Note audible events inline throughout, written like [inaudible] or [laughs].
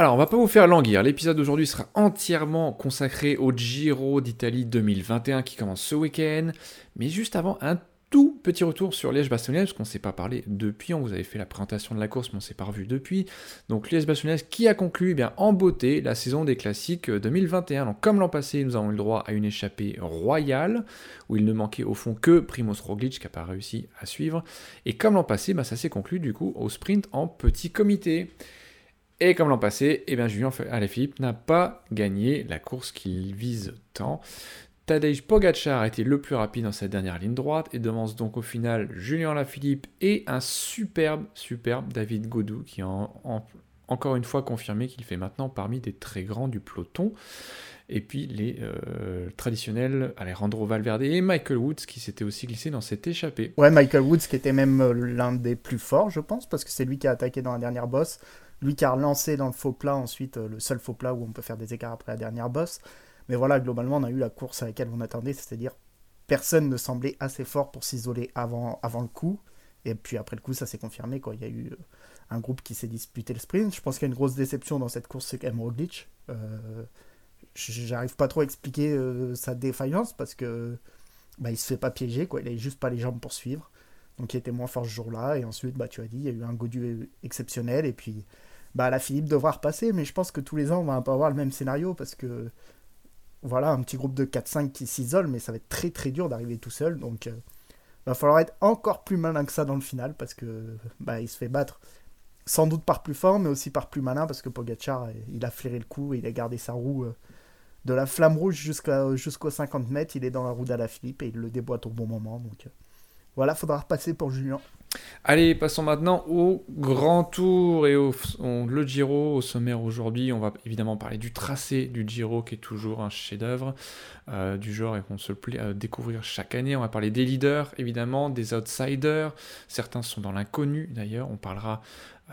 Alors, on va pas vous faire languir. L'épisode d'aujourd'hui sera entièrement consacré au Giro d'Italie 2021 qui commence ce week-end. Mais juste avant, un tout petit retour sur Liège-Bastogne, parce qu'on ne s'est pas parlé depuis, on vous avait fait la présentation de la course, mais on ne s'est pas revu depuis. Donc Liège-Bastogne qui a conclu eh bien, en beauté la saison des classiques 2021. Donc comme l'an passé, nous avons eu le droit à une échappée royale, où il ne manquait au fond que Primoz Roglic qui n'a pas réussi à suivre. Et comme l'an passé, bah, ça s'est conclu du coup au sprint en petit comité. Et comme l'an passé, eh bien, Julien Alaphilippe n'a pas gagné la course qu'il vise tant. Tadej Pogacar a été le plus rapide dans sa dernière ligne droite et devance donc au final Julien Lafilippe et un superbe, superbe David Godou qui a encore une fois confirmé qu'il fait maintenant parmi des très grands du peloton. Et puis les euh, traditionnels Alejandro Valverde et Michael Woods qui s'étaient aussi glissés dans cette échappée. Ouais, Michael Woods qui était même euh, l'un des plus forts, je pense, parce que c'est lui qui a attaqué dans la dernière bosse. Lui qui a relancé dans le faux plat ensuite, euh, le seul faux plat où on peut faire des écarts après la dernière bosse. Mais voilà, globalement, on a eu la course à laquelle on attendait, c'est-à-dire personne ne semblait assez fort pour s'isoler avant, avant le coup. Et puis après le coup, ça s'est confirmé. Quoi. Il y a eu euh, un groupe qui s'est disputé le sprint. Je pense qu'il y a une grosse déception dans cette course, c'est quand même Roglic. Euh, J'arrive pas trop à expliquer sa défaillance parce que bah, il se fait pas piéger, quoi. il avait juste pas les jambes pour suivre. Donc il était moins fort ce jour-là. Et ensuite, bah, tu as dit, il y a eu un Godu exceptionnel. Et puis bah, la Philippe devra repasser. Mais je pense que tous les ans, on va un peu avoir le même scénario parce que voilà, un petit groupe de 4-5 qui s'isole, mais ça va être très très dur d'arriver tout seul. Donc, il euh, va falloir être encore plus malin que ça dans le final parce que bah, il se fait battre sans doute par plus fort, mais aussi par plus malin parce que Pogachar, euh, il a flairé le coup et il a gardé sa roue euh, de la flamme rouge jusqu'aux 50 mètres. Il est dans la roue d'Alaphilippe et il le déboîte au bon moment. Donc, voilà, faudra repasser pour Julien. Allez, passons maintenant au grand tour et au Giro au sommaire aujourd'hui. On va évidemment parler du tracé du Giro qui est toujours un chef-d'œuvre euh, du genre et qu'on se plaît à découvrir chaque année. On va parler des leaders évidemment, des outsiders. Certains sont dans l'inconnu d'ailleurs. On parlera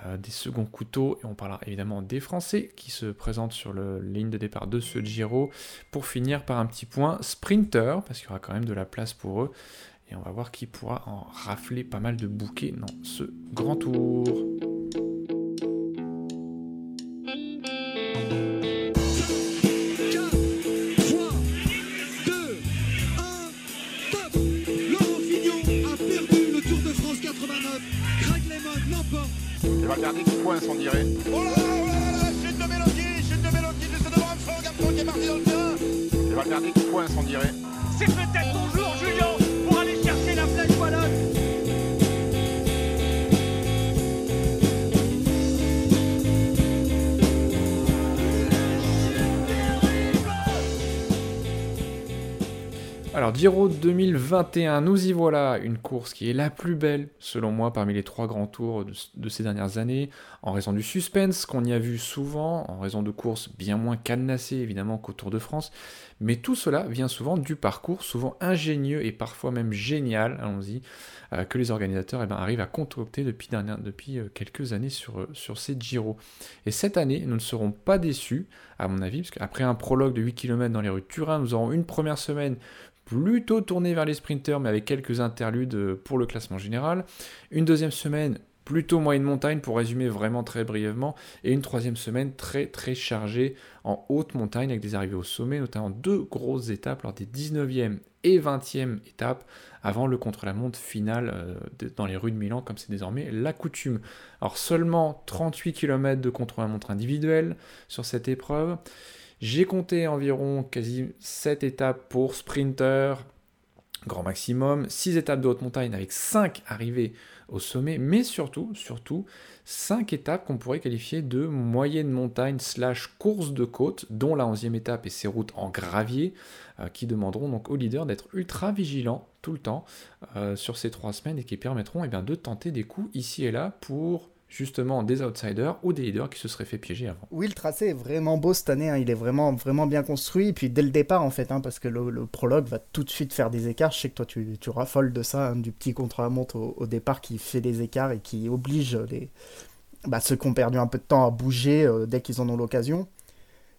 euh, des seconds couteaux et on parlera évidemment des Français qui se présentent sur la ligne de départ de ce Giro. Pour finir par un petit point sprinter parce qu'il y aura quand même de la place pour eux. Et on va voir qui pourra en rafler pas mal de bouquets dans ce grand tour. Et Valverde qui coince, on dirait. Oh là là, oh là là, chute de Mélodie, chute de Mélodie, juste devant Armstrong, Armstrong qui est parti dans le terrain. Et Valverde qui coince, on dirait. C'est peut-être pour aller chercher Alors, Giro 2021, nous y voilà, une course qui est la plus belle, selon moi, parmi les trois grands tours de, ces dernières années, en raison du suspense qu'on y a vu souvent, en raison de courses bien moins cadenassées, évidemment, qu'au Tour de France, mais tout cela vient souvent du parcours, souvent ingénieux et parfois même génial, allons-y, euh, que les organisateurs eh ben, arrivent à concocter depuis, depuis euh, quelques années sur, euh, sur ces Giro. Et cette année, nous ne serons pas déçus, à mon avis, parce qu'après un prologue de 8 km dans les rues de Turin, nous aurons une première semaine plutôt tourné vers les sprinters, mais avec quelques interludes pour le classement général. Une deuxième semaine plutôt moyenne montagne pour résumer vraiment très brièvement, et une troisième semaine très très chargée en haute montagne avec des arrivées au sommet, notamment deux grosses étapes lors des 19e et 20e étapes avant le contre-la-montre final euh, dans les rues de Milan comme c'est désormais la coutume. Alors seulement 38 km de contre-la-montre individuel sur cette épreuve. J'ai compté environ quasi 7 étapes pour sprinter, grand maximum, 6 étapes de haute montagne avec 5 arrivées au sommet, mais surtout, surtout, 5 étapes qu'on pourrait qualifier de moyenne montagne slash course de côte, dont la 11e étape et ses routes en gravier, euh, qui demanderont donc aux leaders d'être ultra vigilants tout le temps euh, sur ces 3 semaines et qui permettront eh bien, de tenter des coups ici et là pour justement des outsiders ou des leaders qui se seraient fait piéger avant. Oui, le tracé est vraiment beau cette année, hein. il est vraiment, vraiment bien construit, puis dès le départ en fait, hein, parce que le, prologue va tout de suite faire des écarts, je sais que toi tu, tu raffoles de ça, hein, du petit contre-la-montre au, départ qui fait des écarts et qui oblige les, bah, ceux qui ont perdu un peu de temps à bouger euh, dès qu'ils en ont l'occasion.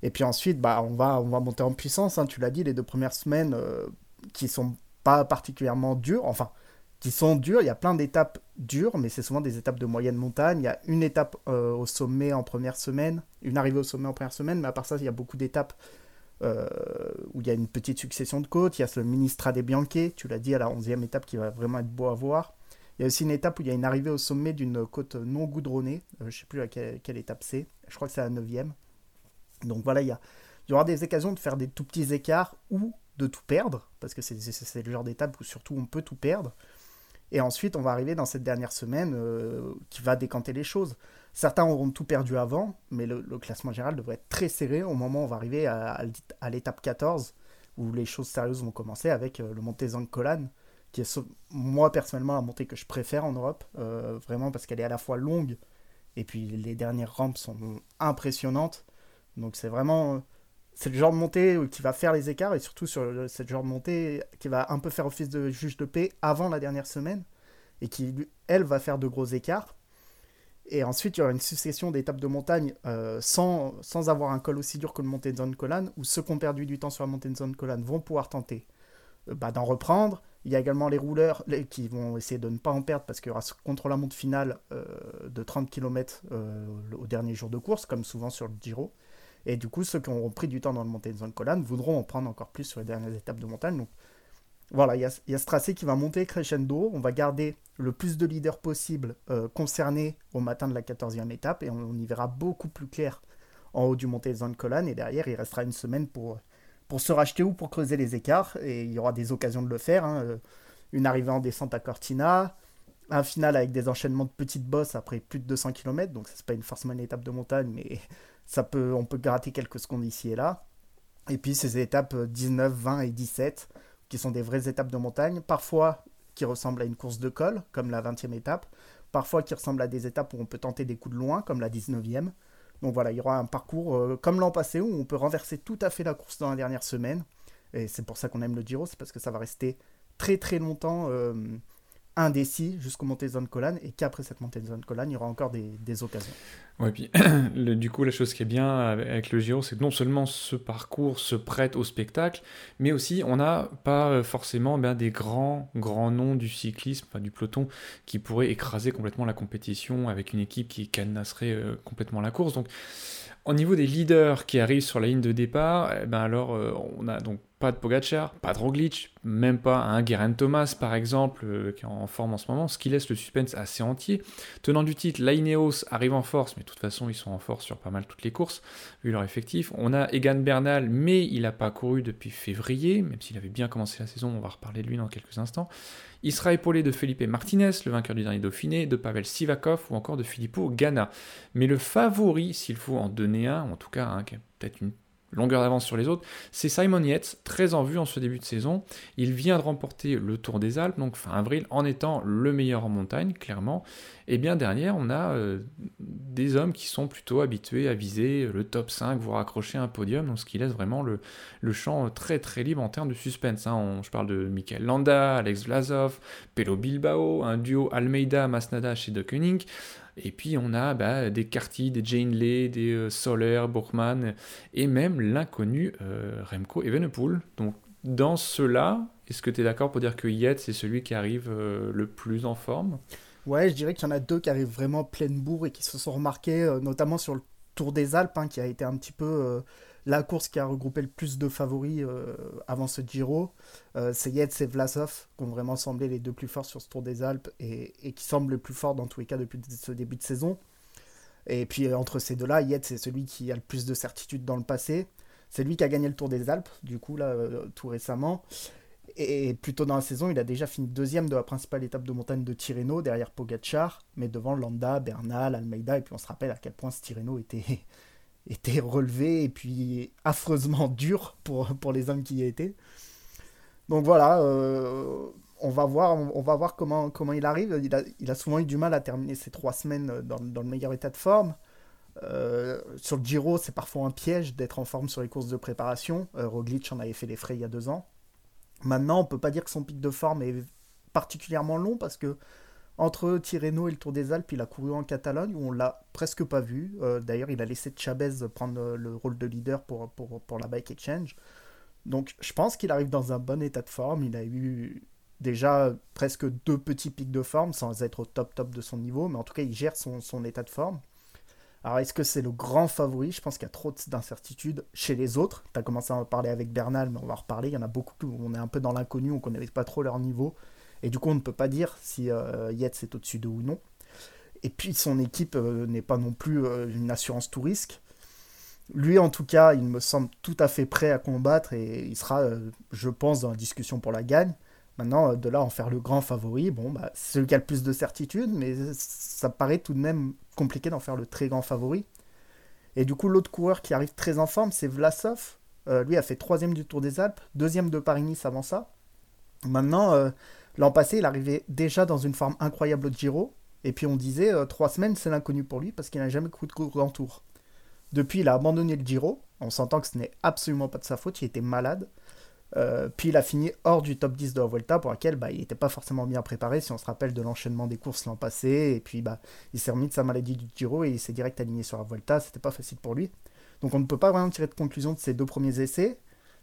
Et puis ensuite, bah, on, va, on va monter en puissance, tu l'as dit, les deux premières semaines euh, qui sont pas particulièrement dures, enfin qui sont dures. Il y a plein d'étapes dures, mais c'est souvent des étapes de moyenne montagne. Il y a une étape euh, au sommet en première semaine, une arrivée au sommet en première semaine, mais à part ça, il y a beaucoup d'étapes euh, où il y a une petite succession de côtes. Il y a le Ministra des Bianchi, tu l'as dit, à la 11e étape qui va vraiment être beau à voir. Il y a aussi une étape où il y a une arrivée au sommet d'une côte non goudronnée. Euh, je ne sais plus à quelle, étape c'est. Je crois que c'est la 9e. Donc voilà, il y, a, il y aura des occasions de faire des tout petits écarts ou de tout perdre, parce que c'est le genre d'étape où surtout on peut tout perdre. Et ensuite, on va arriver dans cette dernière semaine euh, qui va décanter les choses. Certains auront tout perdu avant, mais le, classement général devrait être très serré au moment où on va arriver à, l'étape 14, où les choses sérieuses vont commencer avec euh, le montée Zancolan, qui est moi personnellement la montée que je préfère en Europe, euh, vraiment parce qu'elle est à la fois longue, et puis les dernières rampes sont impressionnantes. Donc c'est vraiment c'est le genre de montée qui va faire les écarts et surtout sur cette genre de montée qui va un peu faire office de juge de paix avant la dernière semaine et qui, elle, va faire de gros écarts. Et ensuite, il y aura une succession d'étapes de montagne euh, sans, avoir un col aussi dur que le montée de zone Colan, où ceux qui ont perdu du temps sur la zone Colan vont pouvoir tenter euh, bah, d'en reprendre. Il y a également les rouleurs qui vont essayer de ne pas en perdre parce qu'il y aura ce contre-la-montre finale euh, de 30 km au dernier jour de course, comme souvent sur le Giro. Et du coup, ceux qui auront pris du temps dans le montée de zone colonne voudront en prendre encore plus sur les dernières étapes de montagne. Donc voilà, il y a, ce tracé qui va monter crescendo. On va garder le plus de leaders possible euh, concernés au matin de la 14e étape et on, y verra beaucoup plus clair en haut du montée de zone colonne. Et derrière, il restera une semaine pour, pour se racheter ou pour creuser les écarts. Et il y aura des occasions de le faire. Hein. Euh, une arrivée en descente à Cortina, un final avec des enchaînements de petites bosses après plus de 200 km. Donc, c'est pas une forcément une étape de montagne, mais on peut gratter quelques secondes ici et là. Et puis ces étapes 19, 20 et 17, qui sont des vraies étapes de montagne, parfois qui ressemblent à une course de col, comme la 20e étape, parfois qui ressemblent à des étapes où on peut tenter des coups de loin, comme la 19e. Donc voilà, il y aura un parcours euh, comme l'an passé où on peut renverser tout à fait la course dans la dernière semaine. Et c'est pour ça qu'on aime le Giro, c'est parce que ça va rester très très longtemps euh, indécis jusqu'au montée de zone Colane et qu'après cette montée de zone Colane, il y aura encore des, occasions. Ouais, puis [clears throat] du coup, la chose qui est bien avec le Giro, c'est que non seulement ce parcours se prête au spectacle, mais aussi on n'a pas forcément ben, des grands, grands noms du cyclisme, du peloton, qui pourraient écraser complètement la compétition avec une équipe qui cadenasserait euh, complètement la course. Donc, au niveau des leaders qui arrivent sur la ligne de départ, eh ben alors euh, on a donc pas de Pogacar, pas de Roglic, même pas un Geraint Thomas par exemple, euh, qui est en forme en ce moment, ce qui laisse le suspense assez entier. Tenant du titre, l'Aineos arrive en force, mais de toute façon ils sont en force sur pas mal toutes les courses, vu leur effectif. On a Egan Bernal, mais il n'a pas couru depuis février, même s'il avait bien commencé la saison, on va reparler de lui dans quelques instants. Il sera épaulé de Felipe Martinez, le vainqueur du dernier Dauphiné, de Pavel Sivakov ou encore de Filippo Ganna. Mais le favori, s'il faut en donner un, en tout cas, qui a peut-être une longueur d'avance sur les autres, c'est Simon Yates, très en vue en ce début de saison. Il vient de remporter le Tour des Alpes, donc fin avril, en étant le meilleur en montagne, clairement. Et bien derrière, on a euh, des hommes qui sont plutôt habitués à viser le top 5, voire accrocher un podium, donc ce qui laisse vraiment le, le champ très très libre en termes de suspense. Hein. je parle de Michael Landa, Alex Vlasov, Pelo Bilbao, un duo Almeida-Masnada chez De Koenig. Et puis on a bah, des Carty, des Jane Lay, des euh, Soler, Burkman, et même l'inconnu euh, Remco Evenepoel. Donc dans cela, est-ce que tu es d'accord pour dire que Yates c'est celui qui arrive euh, le plus en forme? Ouais, je dirais qu'il y en a deux qui arrivent vraiment pleine bourre et qui se sont remarqués, notamment sur le Tour des Alpes, hein, qui a été un petit peu la course qui a regroupé le plus de favoris euh, avant ce Giro, euh, c'est Yates et Vlasov qui ont vraiment semblé les deux plus forts sur ce Tour des Alpes et, qui semblent le plus fort dans tous les cas depuis ce début de saison. Et puis euh, entre ces deux-là, Yates c'est celui qui a le plus de certitude dans le passé. C'est lui qui a gagné le Tour des Alpes, du coup, là, tout récemment. Et plus tôt dans la saison, il a déjà fini deuxième de la principale étape de montagne de Tirreno, derrière Pogacar, mais devant Landa, Bernal, Almeida. Et puis on se rappelle à quel point ce Tirreno était était relevé et puis affreusement [laughs] dur pour, pour les hommes qui y étaient. Donc voilà, euh, on va voir, on va voir comment, comment il arrive. Il a, il a, souvent eu du mal à terminer ces trois semaines dans, dans le meilleur état de forme. Euh, sur le Giro, c'est parfois un piège d'être en forme sur les courses de préparation. Euh, Roglic en avait fait les frais il y a deux ans. Maintenant, on peut pas dire que son pic de forme est particulièrement long parce que entre Tirreno et le Tour des Alpes, il a couru en Catalogne où on l'a presque pas vu. Euh, d'ailleurs, il a laissé Chavez prendre le rôle de leader pour, pour, pour la Bike Exchange. Donc, je pense qu'il arrive dans un bon état de forme. Il a eu déjà presque deux petits pics de forme sans être au top top de son niveau, mais en tout cas il gère son, son état de forme. Alors est-ce que c'est le grand favori? Je pense qu'il y a trop d'incertitudes chez les autres. Tu as commencé à en parler avec Bernal, mais on va en reparler. Il y en a beaucoup où on est un peu dans l'inconnu, on ne connaît pas trop leur niveau. Et du coup on ne peut pas dire si euh, Yates est au-dessus d'eux ou non. Et puis son équipe euh, n'est pas non plus euh, une assurance tout risque. Lui, en tout cas, il me semble tout à fait prêt à combattre et il sera, je pense, dans la discussion pour la gagne. Maintenant, de là en faire le grand favori, bon, bah, c'est celui qui a le plus de certitude, mais ça paraît tout de même compliqué d'en faire le très grand favori. Et du coup, l'autre coureur qui arrive très en forme, c'est Vlasov. lui a fait troisième du Tour des Alpes, deuxième de Paris-Nice avant ça. Maintenant, l'an passé, il arrivait déjà dans une forme incroyable au Giro. Et puis on disait, trois semaines, c'est l'inconnu pour lui parce qu'il n'a jamais couru de grand tour. Depuis, il a abandonné le Giro. On s'entend que ce n'est absolument pas de sa faute, il était malade. Euh, puis il a fini hors du top 10 de la Vuelta, pour laquelle bah, il n'était pas forcément bien préparé, si on se rappelle de l'enchaînement des courses l'an passé. Et puis bah, il s'est remis de sa maladie du Giro et il s'est direct aligné sur la Vuelta. C'était pas facile pour lui. Donc on ne peut pas vraiment tirer de conclusion de ces deux premiers essais.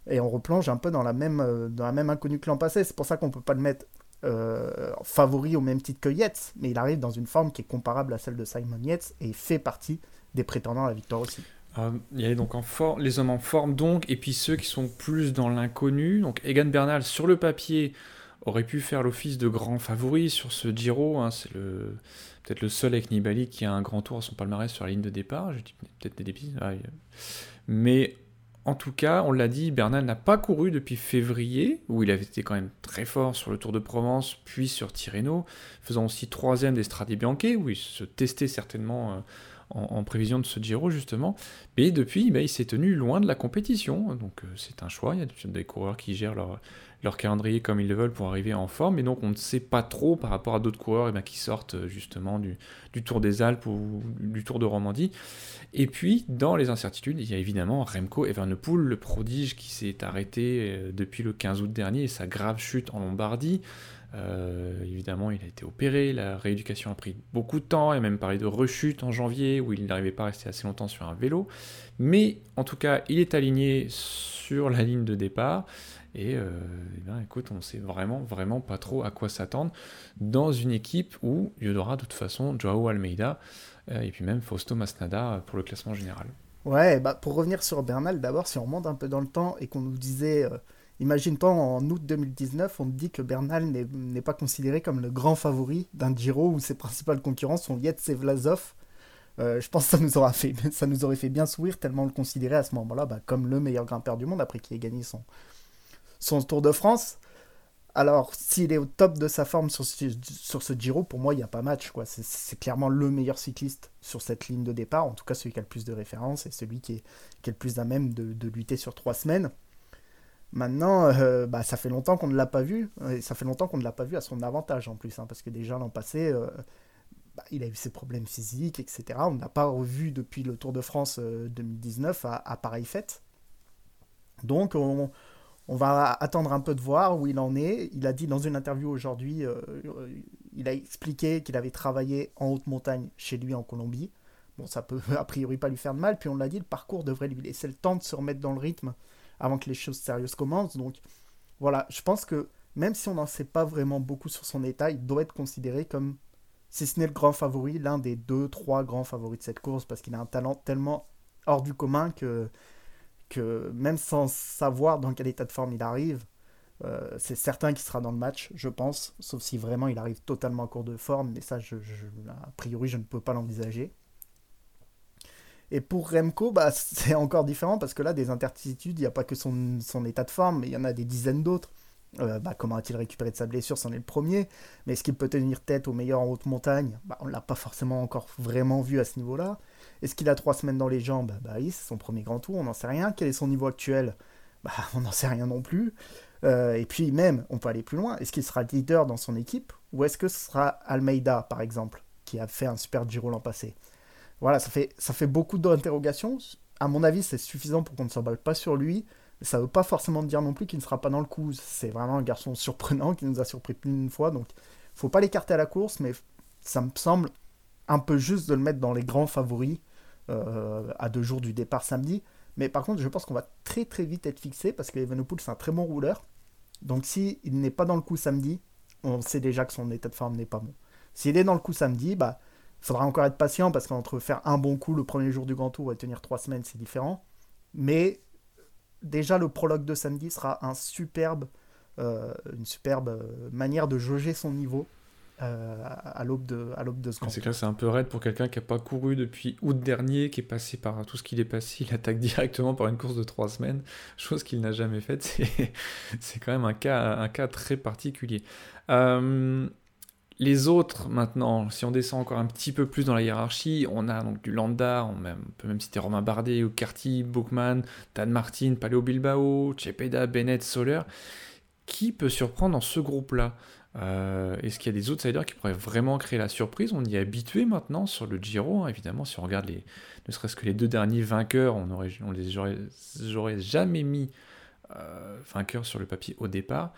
Et on replonge un peu dans la même, euh, dans la même inconnue que l'an passé. C'est pour ça qu'on ne peut pas le mettre euh, favori au même titre que Yates. Mais il arrive dans une forme qui est comparable à celle de Simon Yates et fait partie des prétendants à la victoire aussi. Euh, il y a donc en les hommes en forme donc, et puis ceux qui sont plus dans l'inconnu. Donc Egan Bernal sur le papier aurait pu faire l'office de grand favori sur ce Giro. Hein, c'est le peut-être le seul avec Nibali qui a un grand tour à son palmarès sur la ligne de départ. Je dis peut-être des bêtises. Mais en tout cas, on l'a dit, Bernal n'a pas couru depuis février, où il avait été quand même très fort sur le Tour de Provence, puis sur Tirreno, faisant aussi troisième des Strade où il se testait certainement en, prévision de ce Giro justement. Mais depuis, il s'est tenu loin de la compétition, donc euh, c'est un choix. Il y a des coureurs qui gèrent leur, leur calendrier comme ils le veulent pour arriver en forme, et donc on ne sait pas trop par rapport à d'autres coureurs eh bien, qui sortent euh, justement du, du, Tour des Alpes ou du Tour de Romandie. Et puis, dans les incertitudes, il y a évidemment Remco Evenepoel, le prodige qui s'est arrêté euh, depuis le 15 août dernier et sa grave chute en Lombardie. Euh, évidemment, il a été opéré, la rééducation a pris beaucoup de temps, et même parlé de rechute en janvier où il n'arrivait pas à rester assez longtemps sur un vélo. Mais en tout cas, il est aligné sur la ligne de départ. Et, euh, eh bien, écoute, on sait vraiment, vraiment pas trop à quoi s'attendre dans une équipe où il de toute façon Joao Almeida euh, et puis même Fausto Masnada pour le classement général. Ouais, bah pour revenir sur Bernal, d'abord, si on remonte un peu dans le temps et qu'on nous disait Imagine-toi en août 2019, on me dit que Bernal n'est pas considéré comme le grand favori d'un Giro où ses principales concurrents sont Yates et Vlasov. Euh, je pense que ça nous, aura fait, [laughs] ça nous aurait fait bien sourire tellement on le considérait à ce moment-là bah, comme le meilleur grimpeur du monde après qu'il ait gagné son, Tour de France. Alors, s'il est au top de sa forme sur ce, Giro, pour moi, il n'y a pas match. C'est clairement le meilleur cycliste sur cette ligne de départ, en tout cas celui qui a le plus de références et celui qui est, le plus à même de lutter sur trois semaines. Maintenant, euh, bah, ça fait longtemps qu'on ne l'a pas vu, et ça fait longtemps qu'on ne l'a pas vu à son avantage en plus, hein, parce que déjà l'an passé, euh, bah, il a eu ses problèmes physiques, etc. On n'a pas revu depuis le Tour de France 2019 euh, à, à, pareille fête. Donc on, va attendre un peu de voir où il en est. Il a dit dans une interview aujourd'hui, il a expliqué qu'il avait travaillé en haute montagne chez lui en Colombie. Bon, ça peut [laughs] a priori pas lui faire de mal, puis on l'a dit, le parcours devrait lui laisser le temps de se remettre dans le rythme avant que les choses sérieuses commencent. Donc voilà, je pense que même si on n'en sait pas vraiment beaucoup sur son état, il doit être considéré comme, si ce n'est le grand favori, l'un des deux, trois grands favoris de cette course, parce qu'il a un talent tellement hors du commun que, même sans savoir dans quel état de forme il arrive, euh, c'est certain qu'il sera dans le match, je pense, sauf si vraiment il arrive totalement à court de forme, mais ça, je, a priori, je ne peux pas l'envisager. Et pour Remco, bah, [laughs] c'est encore différent parce que là, des intertitudes, il n'y a pas que son, son, état de forme, mais il y en a des dizaines d'autres. Euh, bah, comment a-t-il récupéré de sa blessure? C'en est le premier. Mais est-ce qu'il peut tenir tête au meilleur en haute montagne? Bah, On ne l'a pas forcément encore vraiment vu à ce niveau-là. Est-ce qu'il a trois semaines dans les jambes? Bah oui, c'est son premier grand tour, on n'en sait rien. Quel est son niveau actuel? Bah [laughs] on n'en sait rien non plus. Euh, et puis même, on peut aller plus loin. Est-ce qu'il sera leader dans son équipe? Ou est-ce que ce sera Almeida, par exemple, qui a fait un super Giro l'an passé? Voilà, ça fait, ça fait beaucoup d'interrogations. À mon avis, c'est suffisant pour qu'on ne s'emballe pas sur lui. Ça ne veut pas forcément dire non plus qu'il ne sera pas dans le coup. C'est vraiment un garçon [laughs] surprenant qui nous a surpris plus d'une fois. Donc, faut pas l'écarter à la course, mais ça me semble un peu juste de le mettre dans les grands favoris euh, à deux jours du départ samedi. Mais par contre, je pense qu'on va très très vite être fixé parce que Evenepoel, c'est un très bon rouleur. Donc s'il n'est pas dans le coup samedi, on sait déjà que son état de forme n'est pas bon. S'il est dans le coup samedi, bah, faudra encore être patient parce qu'entre faire un bon coup le premier jour du Grand Tour et tenir trois semaines, c'est différent. Mais déjà, le prologue de samedi sera un superbe, euh, une superbe euh, manière de jauger son niveau euh, à l'aube de, à l'aube de ce Grand C'est Tour. clair, c'est un peu raide pour quelqu'un qui n'a pas couru depuis août dernier, qui est passé par tout ce qu'il est passé. Il attaque directement par une course de trois semaines, chose qu'il n'a jamais faite. [laughs] C'est, c'est quand même un cas, un cas très particulier. Euh, les autres, maintenant, si on descend encore un petit peu plus dans la hiérarchie, on a donc du Landa, on, peut même citer Romain Bardet, Carty, Bookman, Dan Martin, Paleo Bilbao, Cepeda, Bennett, Soler. Qui peut surprendre dans ce groupe-là? Euh, Est-ce qu'il y a des outsiders qui pourraient vraiment créer la surprise? On y est habitué maintenant sur le Giro, hein, évidemment, si on regarde les, ne serait-ce que les deux derniers vainqueurs, on, aurait, les aurait, aurait jamais mis euh, vainqueurs sur le papier au départ.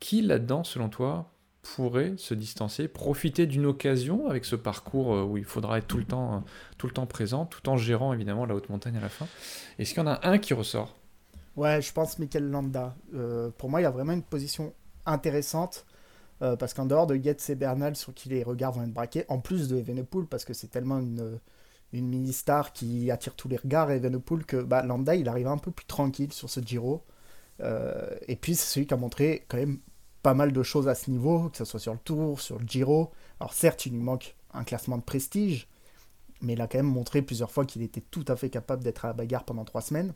Qui là-dedans, selon toi, pourrait se distancer, profiter d'une occasion avec ce parcours euh, où il faudra être tout le temps, euh, tout le temps présent, tout en gérant évidemment la haute montagne à la fin Est-ce qu'il y en a un qui ressort? Ouais, je pense Mikel Landa. Euh, pour moi, il y a vraiment une position intéressante parce qu'en dehors de Yates et Bernal, sur qui les regards vont être braqués, en plus de Evenepoel, parce que c'est tellement une, une mini-star qui attire tous les regards, Evenepoel, que bah, il arrive un peu plus tranquille sur ce Giro. Et puis, c'est celui qui a montré quand même pas mal de choses à ce niveau, que ce soit sur le Tour, sur le Giro. Alors, certes, il lui manque un classement de prestige, mais il a quand même montré plusieurs fois qu'il était tout à fait capable d'être à la bagarre pendant trois semaines.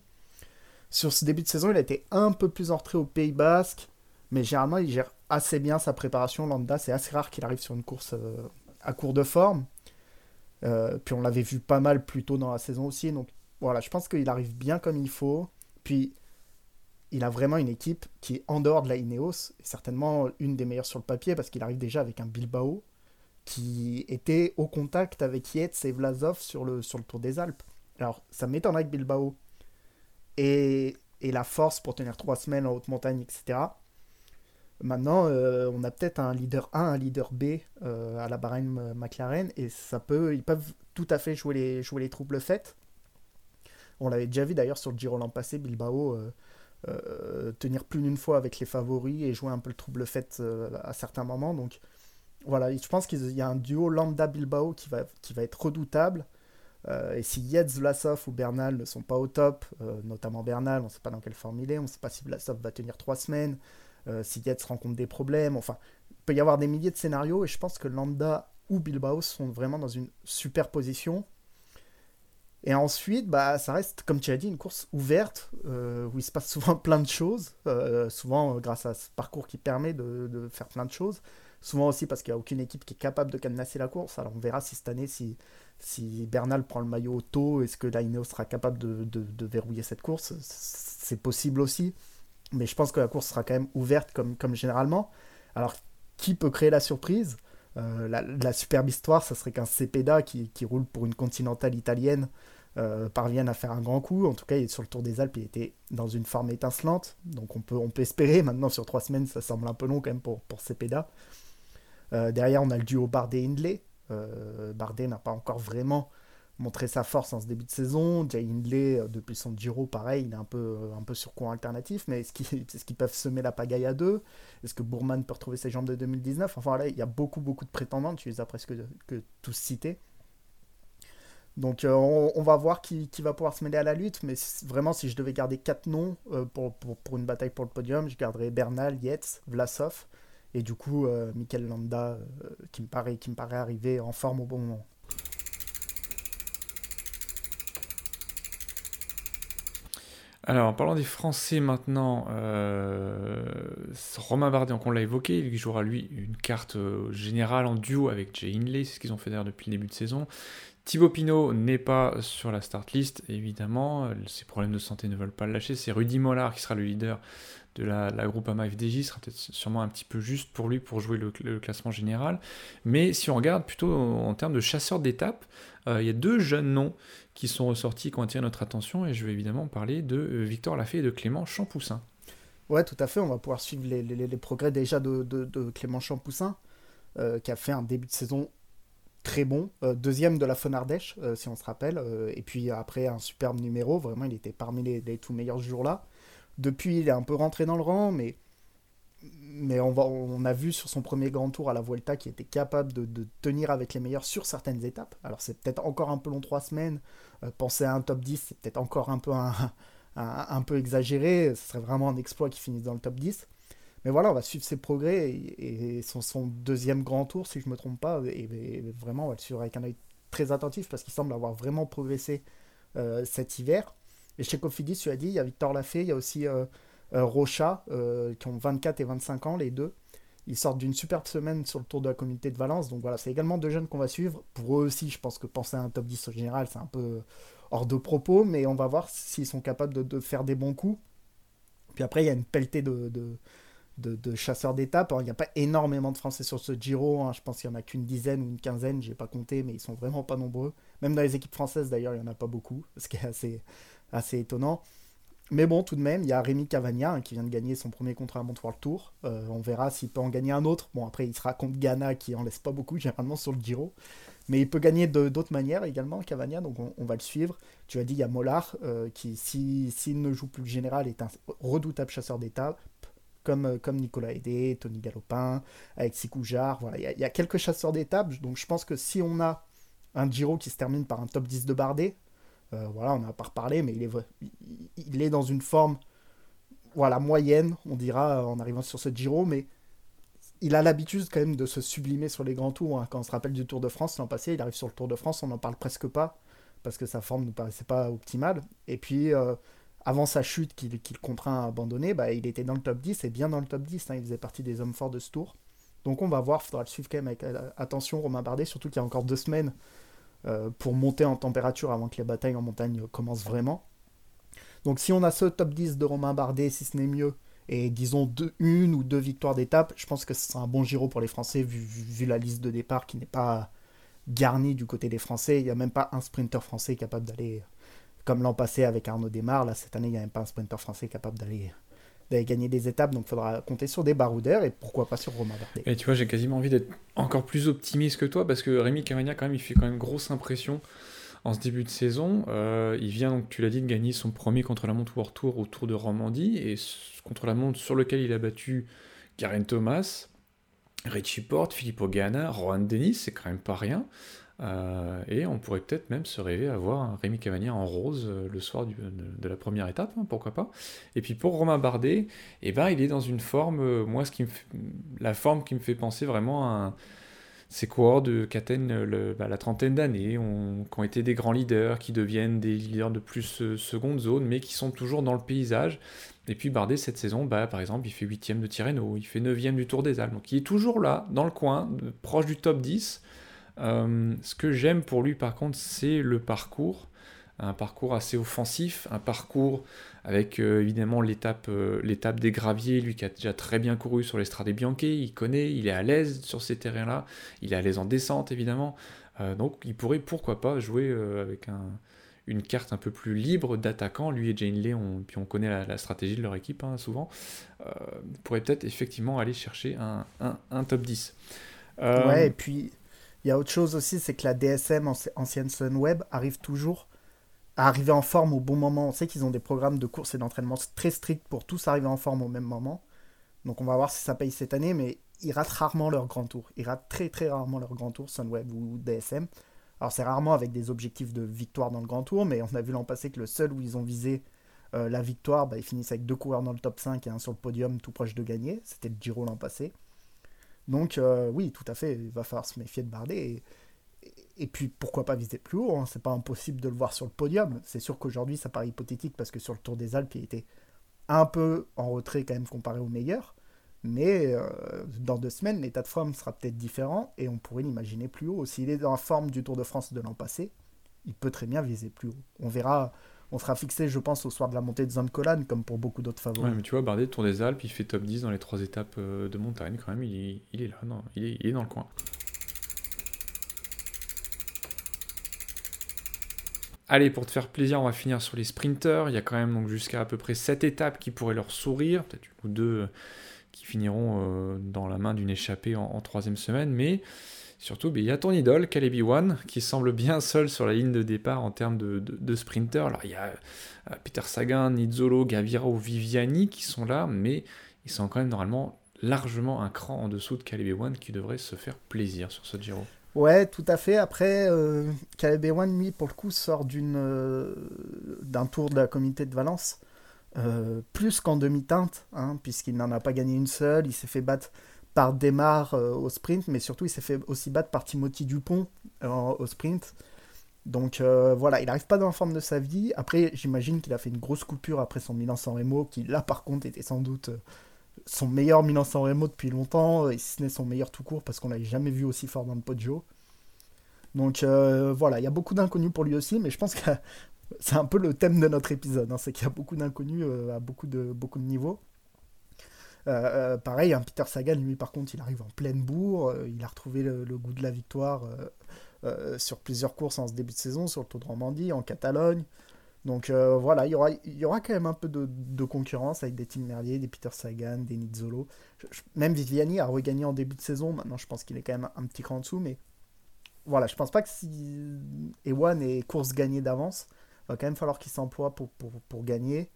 Sur ce début de saison, il a été un peu plus en retrait au Pays Basque, mais généralement, il gère assez bien sa préparation. Lambda, c'est assez rare qu'il arrive sur une course euh, à court de forme. Euh, puis on l'avait vu pas mal plus tôt dans la saison aussi. Donc voilà, je pense qu'il arrive bien comme il faut. Puis il a vraiment une équipe qui est en dehors de la Ineos, et certainement une des meilleures sur le papier, parce qu'il arrive déjà avec un Bilbao qui était au contact avec Yates et Vlasov sur le, Tour des Alpes. Alors, ça m'étonnerait que Bilbao ait la force pour tenir trois semaines en haute montagne, etc. Maintenant, euh, on a peut-être un leader 1, un leader B euh, à la Bahreïn euh, McLaren, et ça peut, ils peuvent tout à fait jouer les, jouer les troubles faites. On l'avait déjà vu d'ailleurs sur le Giro l'an passé, Bilbao euh, tenir plus d'une fois avec les favoris et jouer un peu le trouble fait euh, à certains moments. Donc voilà, je pense qu'il y a un duo Lambda-Bilbao qui va, qui va être redoutable. Euh, et si Yates, Vlasov ou Bernal ne sont pas au top, notamment Bernal, on ne sait pas dans quelle forme il est, on ne sait pas si Vlasov va tenir trois semaines, si Yates rencontre des problèmes, enfin, il peut y avoir des milliers de scénarios et je pense que Lambda ou Bilbao sont vraiment dans une super position. Et ensuite, bah, ça reste, comme tu as dit, une course ouverte euh, où il se passe souvent [laughs] plein de choses, euh, souvent euh, grâce à ce parcours qui permet de, de faire plein de choses. Souvent aussi parce qu'il n'y a aucune équipe qui est capable de cadenasser la course. Alors on verra si cette année, si, si Bernal prend le maillot tôt, est-ce que la Ineos sera capable de, de, verrouiller cette course? C'est possible aussi. Mais je pense que la course sera quand même ouverte comme, comme généralement. Alors qui peut créer la surprise? La, la superbe histoire, ça serait qu'un Cepeda qui, qui roule pour une continentale italienne euh, parvienne à faire un grand coup. En tout cas, il est sur le Tour des Alpes, il était dans une forme étincelante. Donc on peut, espérer. Maintenant, sur trois semaines, ça semble un peu long quand même pour, pour Cepeda. Euh, derrière, on a le duo Bardet-Hindley. Euh, Bardet n'a pas encore vraiment montré sa force en ce début de saison. Jay Hindley, depuis son Giro, pareil, il est un peu, un sur courant alternatif. Mais [laughs] est-ce qu'ils peuvent semer la pagaille à deux? Est-ce que Bourman peut retrouver ses jambes de 2019 Enfin voilà, il y a beaucoup, beaucoup de prétendants. Tu les as presque que tous cités. Donc euh, on, va voir qui, va pouvoir se mêler à la lutte, mais vraiment si je devais garder quatre noms euh, pour, une bataille pour le podium, je garderais Bernal, Yates, Vlasov et du coup euh, Landa qui, me paraît, qui arriver en forme au bon moment. Alors, en parlant des Français maintenant, euh, Romain Bardet, on l'a évoqué, il jouera lui une carte générale en duo avec Jay Hindley, c'est ce qu'ils ont fait d'ailleurs depuis le début de saison. Thibaut Pinot n'est pas sur la start list, évidemment. Ses problèmes de santé ne veulent pas le lâcher. C'est Rudy Mollard qui sera le leader de la, la Groupama FDJ. Ce sera peut-être sûrement un petit peu juste pour lui pour jouer le, classement général. Mais si on regarde plutôt en termes de chasseurs d'étapes, euh, il y a deux jeunes noms qui sont ressortis, qui ont attiré notre attention. Et je vais évidemment parler de Victor Lafay et de Clément Champoussin. Ouais, tout à fait. On va pouvoir suivre les, progrès déjà de Clément Champoussin, euh, qui a fait un début de saison très bon, euh, deuxième de la Fonardèche, euh, si on se rappelle, euh, et puis après un superbe numéro, vraiment il était parmi les, tout meilleurs ce jour-là. Depuis, il est un peu rentré dans le rang, mais mais on, a vu sur son premier grand tour à la Vuelta qu'il était capable de, tenir avec les meilleurs sur certaines étapes. Alors c'est peut-être encore un peu long trois semaines. Penser à un top 10, c'est peut-être encore un peu, [laughs] un, peu exagéré. Ce serait vraiment un exploit qu'il finisse dans le top 10. Mais voilà, on va suivre ses progrès et, son, deuxième grand tour, si je ne me trompe pas. Et, vraiment, on va le suivre avec un œil très attentif parce qu'il semble avoir vraiment progressé euh, cet hiver. Et chez Cofidis, tu as dit, il y a Victor Lafay, il y a aussi euh, euh, Rocha, qui ont 24 et 25 ans, les deux. Ils sortent d'une superbe semaine sur le Tour de la Communauté de Valence. Donc voilà, c'est également deux jeunes qu'on va suivre. Pour eux aussi, je pense que penser à un top 10 au général, c'est un peu hors de propos, mais on va voir s'ils sont capables de, faire des bons coups. Puis après, il y a une pelletée de, chasseurs d'étapes. Il n'y a pas énormément de Français sur ce Giro. Hein. Je pense qu'il n'y en a qu'une dizaine ou une quinzaine. J'ai pas compté, mais ils sont vraiment pas nombreux. Même dans les équipes françaises, d'ailleurs, il n'y en a pas beaucoup, [laughs] ce qui est assez, assez étonnant. Mais bon, tout de même, il y a Rémi Cavagna hein, qui vient de gagner son premier contrat à Montreal Tour. Euh, on verra s'il peut en gagner un autre. Bon, après, il sera contre Ghana qui en laisse pas beaucoup, [laughs] généralement sur le Giro. Mais il peut gagner d'autres manières également, Cavagna, donc on, va le suivre. Tu as dit, il y a Mollard euh, qui, s'il ne joue plus le général, est un redoutable chasseur d'étapes, comme, euh, comme Nicolas Hédé, Tony Galopin, Alexis Coujard. Voilà, il y, a, quelques chasseurs d'étapes, donc je pense que si on a un Giro qui se termine par un top 10 de Bardet, euh, voilà, on n'a pas reparlé, mais il est, il est dans une forme voilà, moyenne, on dira, en arrivant sur ce Giro, mais il a l'habitude quand même de se sublimer sur les grands tours. Hein. Quand on se rappelle du Tour de France l'an passé, il arrive sur le Tour de France, on n'en parle presque pas, parce que sa forme ne paraissait pas optimale. Et puis, euh, avant sa chute qu'il contraint à abandonner, bah, il était dans le top 10, et bien dans le top 10, hein. il faisait partie des hommes forts de ce tour. Donc on va voir, il faudra le suivre quand même avec euh, attention, Romain Bardet, surtout qu'il y a encore deux semaines euh, pour monter en température avant que les batailles en montagne commencent vraiment. Donc si on a ce top 10 de Romain Bardet, si ce n'est mieux, et disons une ou deux victoires d'étape, je pense que ce sera un bon Giro pour les Français vu, la liste de départ qui n'est pas garnie du côté des Français. Il n'y a même pas un sprinter français capable d'aller, comme l'an passé avec Arnaud Desmar, là cette année il n'y a même pas un sprinter français capable d'aller gagner des étapes, donc il faudra compter sur des baroudeurs et pourquoi pas sur Romain Bardet. Et tu vois, j'ai quasiment envie d'être encore plus optimiste que toi parce que Rémi Cavagna, quand même, il fait quand même grosse impression en ce début de saison. Euh, il vient, donc, tu l'as dit, de gagner son premier contre la montre World Tour au Tour de Romandie et contre la montre sur lequel il a battu Karen Thomas, Richie Porte, Filippo Ganna, Rohan Dennis, c'est quand même pas rien. Euh, et on pourrait peut-être même se rêver à voir un Rémi Cavagna en rose euh, le soir de, la première étape, hein, pourquoi pas. Et puis pour Romain Bardet, eh ben, il est dans une forme, euh, moi, ce qui me la forme qui me fait penser vraiment à ces coureurs de, qui atteignent bah, la trentaine d'années, qui ont été des grands leaders, qui deviennent des leaders de plus seconde zone, mais qui sont toujours dans le paysage. Et puis Bardet, cette saison, bah, par exemple, il fait 8 de Tirreno, il fait 9 du Tour des Alpes, donc il est toujours là, dans le coin, proche du top 10. Euh, ce que j'aime pour lui, par contre, c'est le parcours. Un parcours assez offensif, un parcours avec euh, évidemment euh, l'étape des graviers, lui qui a déjà très bien couru sur l'Estrade Bianche, il connaît, il est à l'aise sur ces terrains-là, il est à l'aise en descente évidemment. donc il pourrait pourquoi pas jouer avec une carte un peu plus libre d'attaquant. Lui et Jane on, puis on connaît la, stratégie de leur équipe hein, souvent. Pourrait peut-être effectivement aller chercher un, un top 10. ouais, et puis il y a autre chose aussi, c'est que la DSM, ancienne Sunweb, arrive toujours à arriver en forme au bon moment. On sait qu'ils ont des programmes de course et d'entraînement très stricts pour tous arriver en forme au même moment. Donc on va voir si ça paye cette année, mais ils ratent rarement leur grand tour. Ils ratent très très rarement leur grand tour, Sunweb ou DSM. Alors c'est rarement avec des objectifs de victoire dans le grand tour, mais on a vu l'an passé que le seul où ils ont visé euh, la victoire, bah, ils finissent avec deux coureurs dans le top 5 et un sur le podium tout proche de gagner. C'était le Giro l'an passé. Donc euh, oui, tout à fait, il va falloir se méfier de Bardet. Et, puis pourquoi pas viser plus haut hein. C'est pas impossible de le voir sur le podium. C'est sûr qu'aujourd'hui ça paraît hypothétique parce que sur le Tour des Alpes il était un peu en retrait quand même comparé aux meilleurs. Mais euh, dans deux semaines, l'état de forme sera peut-être différent et on pourrait l'imaginer plus haut. S'il est dans la forme du Tour de France de l'an passé, il peut très bien viser plus haut. On verra on sera fixé, je pense, au soir de la montée de Zancolan, comme pour beaucoup d'autres favoris. Ouais, mais tu vois, Bardet, Tour des Alpes, il fait top 10 dans les trois étapes euh, de montagne, quand même, il, est là, non, il, est, dans le coin. Allez, pour te faire plaisir, on va finir sur les sprinters. Il y a quand même donc jusqu'à à peu près 7 étapes qui pourraient leur sourire, peut-être une ou deux qui finiront euh, dans la main d'une échappée en, en troisième semaine, mais Surtout, ben, il y a ton idole, Caleb One, qui semble bien seul sur la ligne de départ en termes de, de, sprinter. Alors, il y a euh, Peter Sagan, Nizzolo, Gavira ou Viviani qui sont là, mais ils sont quand même normalement largement un cran en dessous de Caleb One qui devrait se faire plaisir sur ce Giro. Ouais, tout à fait. Après, euh, Caleb Ewan, lui, pour le coup, sort euh, d'un tour de la communauté de Valence, euh, plus qu'en demi-teinte, hein, puisqu'il n'en a pas gagné une seule. Il s'est fait battre par Demar euh, au sprint, mais surtout, il s'est fait aussi battre par Timothy Dupont euh, au sprint. Donc euh, voilà, il n'arrive pas dans la forme de sa vie. Après, j'imagine qu'il a fait une grosse coupure après son Milan-San Remo, qui là, par contre, était sans doute son meilleur Milan-San Remo depuis longtemps, si ce n'est son meilleur tout court, parce qu'on l'avait jamais vu aussi fort dans le Poggio. Donc voilà, il y a beaucoup d'inconnus pour lui aussi, mais je pense que [laughs] c'est un peu le thème de notre épisode, hein, c'est qu'il y a beaucoup d'inconnus à beaucoup de, beaucoup de niveaux. Euh, euh, pareil, un Peter Sagan, lui par contre, il arrive en pleine bourre, euh, il a retrouvé le, goût de la victoire sur plusieurs courses en ce début de saison, sur le Tour de Romandie, en Catalogne. Donc voilà, il y, aura, il y aura quand même un peu de, concurrence avec des Tim Merlier, des Peter Sagan, des Nizzolo. Même Viviani a regagné en début de saison, maintenant je pense qu'il est quand même un petit cran en dessous, mais voilà, je pense pas que si Ewan ait course gagnée d'avance, va quand même falloir qu'il s'emploie pour, pour gagner.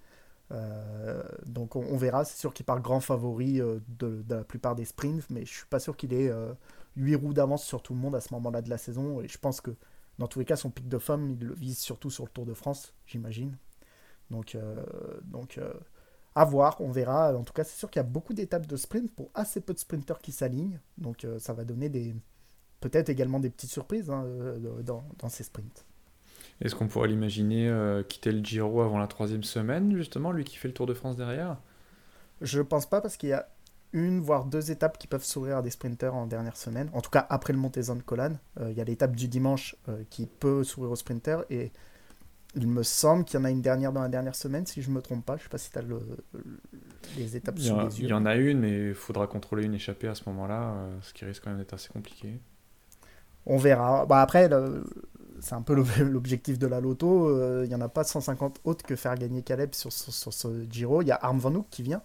Euh, donc on, verra, c'est sûr qu'il part grand favori euh, de, la plupart des sprints, mais je suis pas sûr qu'il ait euh, 8 roues d'avance sur tout le monde à ce moment-là de la saison, et je pense que dans tous les cas, son pic de forme, il le vise surtout sur le Tour de France, j'imagine. Donc, euh, à voir, on verra. En tout cas, c'est sûr qu'il y a beaucoup d'étapes de sprint pour assez peu de sprinteurs qui s'alignent. Donc, ça va donner des peut-être également des petites surprises hein, dans ces sprints. Est-ce qu'on pourrait l'imaginer euh, quitter le Giro avant la troisième semaine, justement, lui qui fait le Tour de France derrière? Je pense pas parce qu'il y a une voire deux étapes qui peuvent s'ouvrir à des sprinteurs en dernière semaine. En tout cas, après le Montezon de Colan, Euh, il y a l'étape du dimanche euh, qui peut s'ouvrir aux sprinteurs et il me semble qu'il y en a une dernière dans la dernière semaine, si je me trompe pas. Je sais pas si tu as le, les étapes il y, sous en, les il yeux. y en a une, mais il faudra contrôler une échappée à ce moment-là, ce qui risque quand même d'être assez compliqué. On verra. Bah après, le- c'est un peu l'ob- [laughs] l'objectif de la loto. Euh, Il n'y en a pas 150 autres que faire gagner Caleb sur, ce- Giro. Il y a Arm Van Hoek qui vient.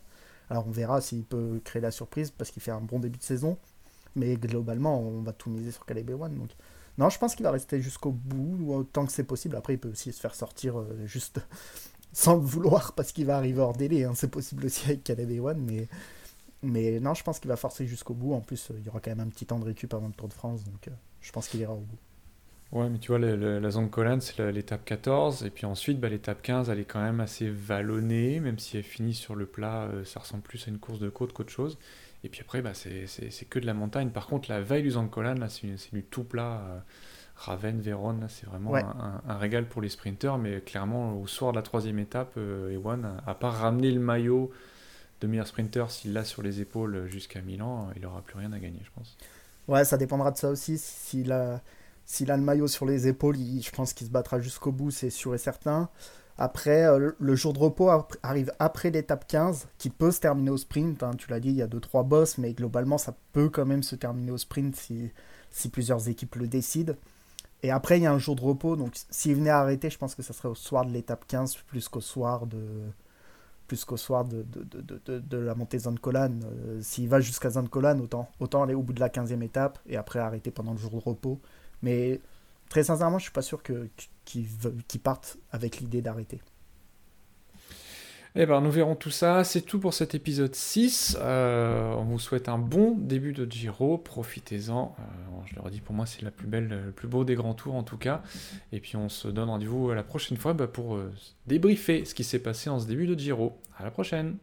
Alors on verra s'il peut créer la surprise parce qu'il fait un bon début de saison. Mais globalement, on va tout miser sur Caleb Ewan. Donc... Non, je pense qu'il va rester jusqu'au bout, autant que c'est possible. Après, il peut aussi se faire sortir euh, juste [laughs] sans le vouloir parce qu'il va arriver hors délai. hein. C'est possible aussi avec Caleb Ewan. Mais... mais non, je pense qu'il va forcer jusqu'au bout. En plus, euh, il y aura quand même un petit temps de récup avant le Tour de France. Donc je pense qu'il ira au bout. Ouais, mais tu vois, le- le- la zone Colan, c'est l'étape 14, et puis ensuite, bah, l'étape 15, elle est quand même assez vallonnée, même si elle finit sur le plat, euh, ça ressemble plus à une course de côte qu'autre chose. Et puis après, bah, c'est que de la montagne. Par contre, la veille du Zancolan, là, c'est du tout plat. euh, Ravenne, Vérone, c'est vraiment Ouais. un, un- un régal pour les sprinteurs, mais clairement, au soir de la troisième étape, euh, Ewan, à part ramener le maillot de meilleur sprinter, s'il l'a sur les épaules jusqu'à Milan, il n'aura plus rien à gagner, je pense. Ouais, ça dépendra de ça aussi. S'il a, s'il a le maillot sur les épaules, je pense qu'il se battra jusqu'au bout, c'est sûr et certain. Après, euh, le- jour de repos arrive après l'étape 15, qui peut se terminer au sprint. hein. Tu l'as dit, il y a 2-3 boss, mais globalement, ça peut quand même se terminer au sprint si, si plusieurs équipes le décident. Et après, il y a un jour de repos, donc s'il venait à arrêter, je pense que ça serait au soir de l'étape 15 plus qu'au soir de plus qu'au soir de, de, de- de- de la montée Zancolan. Euh, s'il va jusqu'à Zancolan, autant, autant aller au bout de la 15e étape et après arrêter pendant le jour de repos. Mais très sincèrement, je suis pas sûr que, qu'il, veu- qu'il parte avec l'idée d'arrêter. Eh ben, nous verrons tout ça. C'est tout pour cet épisode 6. Euh, on vous souhaite un bon début de Giro. Profitez-en. Euh, je le redis, pour moi, c'est le plus beau des grands tours en tout cas. Et puis, on se donne rendez-vous la prochaine fois bah, pour euh, débriefer ce qui s'est passé en ce début de Giro. À la prochaine.